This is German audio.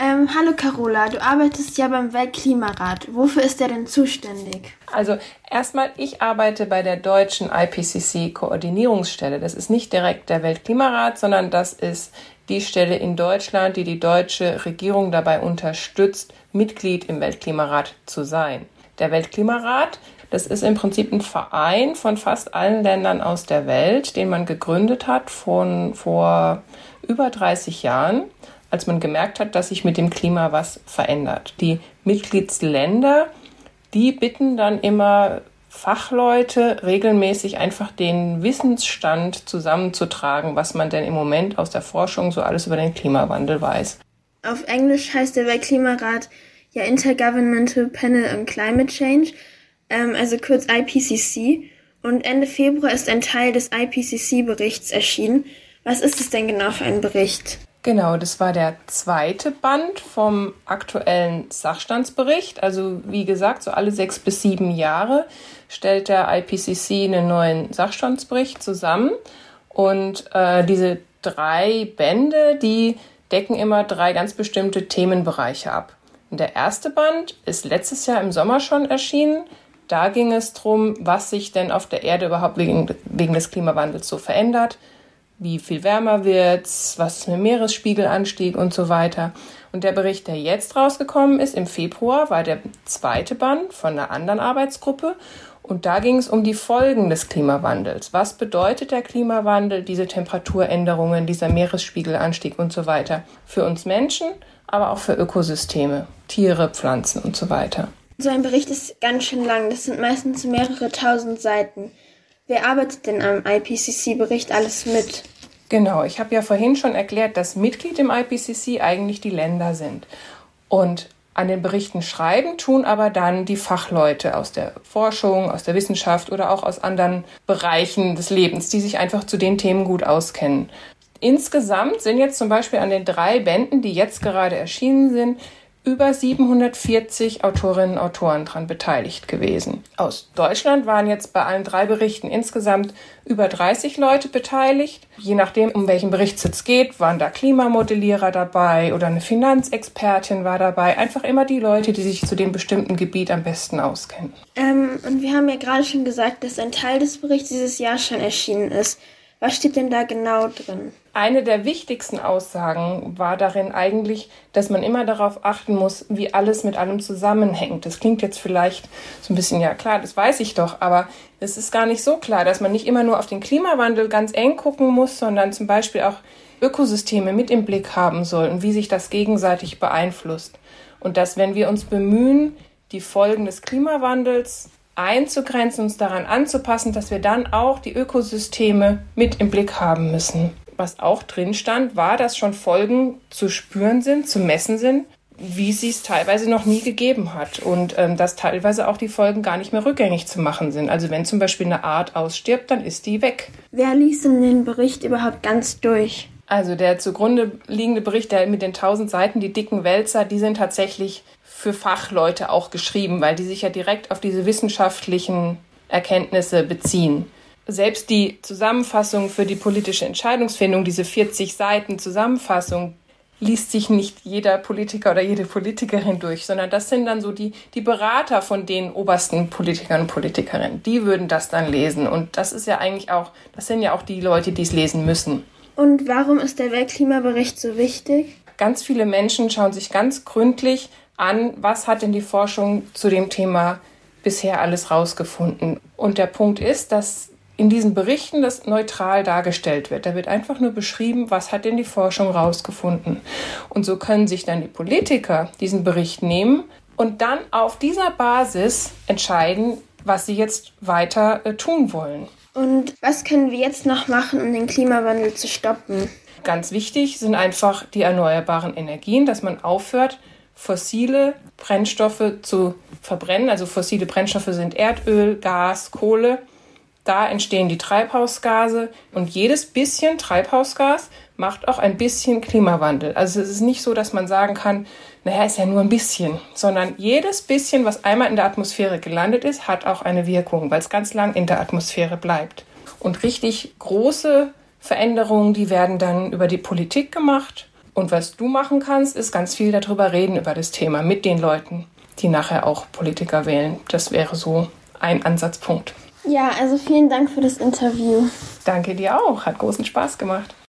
Ähm, hallo Carola, du arbeitest ja beim Weltklimarat. Wofür ist der denn zuständig? Also erstmal, ich arbeite bei der deutschen IPCC-Koordinierungsstelle. Das ist nicht direkt der Weltklimarat, sondern das ist die Stelle in Deutschland, die die deutsche Regierung dabei unterstützt, Mitglied im Weltklimarat zu sein. Der Weltklimarat, das ist im Prinzip ein Verein von fast allen Ländern aus der Welt, den man gegründet hat von vor über 30 Jahren als man gemerkt hat, dass sich mit dem Klima was verändert. Die Mitgliedsländer, die bitten dann immer Fachleute regelmäßig einfach den Wissensstand zusammenzutragen, was man denn im Moment aus der Forschung so alles über den Klimawandel weiß. Auf Englisch heißt der Weltklimarat ja Intergovernmental Panel on Climate Change, ähm, also kurz IPCC. Und Ende Februar ist ein Teil des IPCC-Berichts erschienen. Was ist es denn genau für ein Bericht? Genau, das war der zweite Band vom aktuellen Sachstandsbericht. Also wie gesagt, so alle sechs bis sieben Jahre stellt der IPCC einen neuen Sachstandsbericht zusammen. Und äh, diese drei Bände, die decken immer drei ganz bestimmte Themenbereiche ab. Und der erste Band ist letztes Jahr im Sommer schon erschienen. Da ging es darum, was sich denn auf der Erde überhaupt wegen, wegen des Klimawandels so verändert wie viel wärmer wird's, was ist mit Meeresspiegelanstieg und so weiter. Und der Bericht, der jetzt rausgekommen ist, im Februar, war der zweite Band von einer anderen Arbeitsgruppe. Und da ging es um die Folgen des Klimawandels. Was bedeutet der Klimawandel, diese Temperaturänderungen, dieser Meeresspiegelanstieg und so weiter für uns Menschen, aber auch für Ökosysteme, Tiere, Pflanzen und so weiter. So ein Bericht ist ganz schön lang. Das sind meistens mehrere tausend Seiten. Wer arbeitet denn am IPCC-Bericht alles mit? Genau, ich habe ja vorhin schon erklärt, dass Mitglied im IPCC eigentlich die Länder sind. Und an den Berichten schreiben tun aber dann die Fachleute aus der Forschung, aus der Wissenschaft oder auch aus anderen Bereichen des Lebens, die sich einfach zu den Themen gut auskennen. Insgesamt sind jetzt zum Beispiel an den drei Bänden, die jetzt gerade erschienen sind, über 740 Autorinnen und Autoren daran beteiligt gewesen. Aus Deutschland waren jetzt bei allen drei Berichten insgesamt über 30 Leute beteiligt. Je nachdem, um welchen Bericht es jetzt geht, waren da Klimamodellierer dabei oder eine Finanzexpertin war dabei. Einfach immer die Leute, die sich zu dem bestimmten Gebiet am besten auskennen. Ähm, und wir haben ja gerade schon gesagt, dass ein Teil des Berichts dieses Jahr schon erschienen ist. Was steht denn da genau drin? Eine der wichtigsten Aussagen war darin eigentlich, dass man immer darauf achten muss, wie alles mit allem zusammenhängt. Das klingt jetzt vielleicht so ein bisschen, ja klar, das weiß ich doch, aber es ist gar nicht so klar, dass man nicht immer nur auf den Klimawandel ganz eng gucken muss, sondern zum Beispiel auch Ökosysteme mit im Blick haben soll und wie sich das gegenseitig beeinflusst. Und dass, wenn wir uns bemühen, die Folgen des Klimawandels einzugrenzen, uns daran anzupassen, dass wir dann auch die Ökosysteme mit im Blick haben müssen. Was auch drin stand, war, dass schon Folgen zu spüren sind, zu messen sind, wie sie es teilweise noch nie gegeben hat und ähm, dass teilweise auch die Folgen gar nicht mehr rückgängig zu machen sind. Also wenn zum Beispiel eine Art ausstirbt, dann ist die weg. Wer liest denn den Bericht überhaupt ganz durch? Also der zugrunde liegende Bericht, der mit den tausend Seiten, die dicken Wälzer, die sind tatsächlich für Fachleute auch geschrieben, weil die sich ja direkt auf diese wissenschaftlichen Erkenntnisse beziehen. Selbst die Zusammenfassung für die politische Entscheidungsfindung, diese 40 Seiten Zusammenfassung, liest sich nicht jeder Politiker oder jede Politikerin durch, sondern das sind dann so die, die Berater von den obersten Politikern und Politikerinnen. Die würden das dann lesen. Und das ist ja eigentlich auch, das sind ja auch die Leute, die es lesen müssen. Und warum ist der Weltklimabericht so wichtig? Ganz viele Menschen schauen sich ganz gründlich an, was hat denn die Forschung zu dem Thema bisher alles rausgefunden. Und der Punkt ist, dass in diesen Berichten das neutral dargestellt wird. Da wird einfach nur beschrieben, was hat denn die Forschung rausgefunden. Und so können sich dann die Politiker diesen Bericht nehmen und dann auf dieser Basis entscheiden, was sie jetzt weiter äh, tun wollen. Und was können wir jetzt noch machen, um den Klimawandel zu stoppen? Ganz wichtig sind einfach die erneuerbaren Energien, dass man aufhört, fossile Brennstoffe zu verbrennen. Also fossile Brennstoffe sind Erdöl, Gas, Kohle. Da entstehen die Treibhausgase und jedes bisschen Treibhausgas macht auch ein bisschen Klimawandel. Also es ist nicht so, dass man sagen kann, naja, ist ja nur ein bisschen, sondern jedes bisschen, was einmal in der Atmosphäre gelandet ist, hat auch eine Wirkung, weil es ganz lang in der Atmosphäre bleibt. Und richtig große Veränderungen, die werden dann über die Politik gemacht Und was du machen kannst, ist ganz viel darüber reden, über das Thema mit den Leuten, die nachher auch Politiker wählen. Das wäre so ein Ansatzpunkt. Ja, also vielen Dank für das Interview. Danke dir auch, hat großen Spaß gemacht.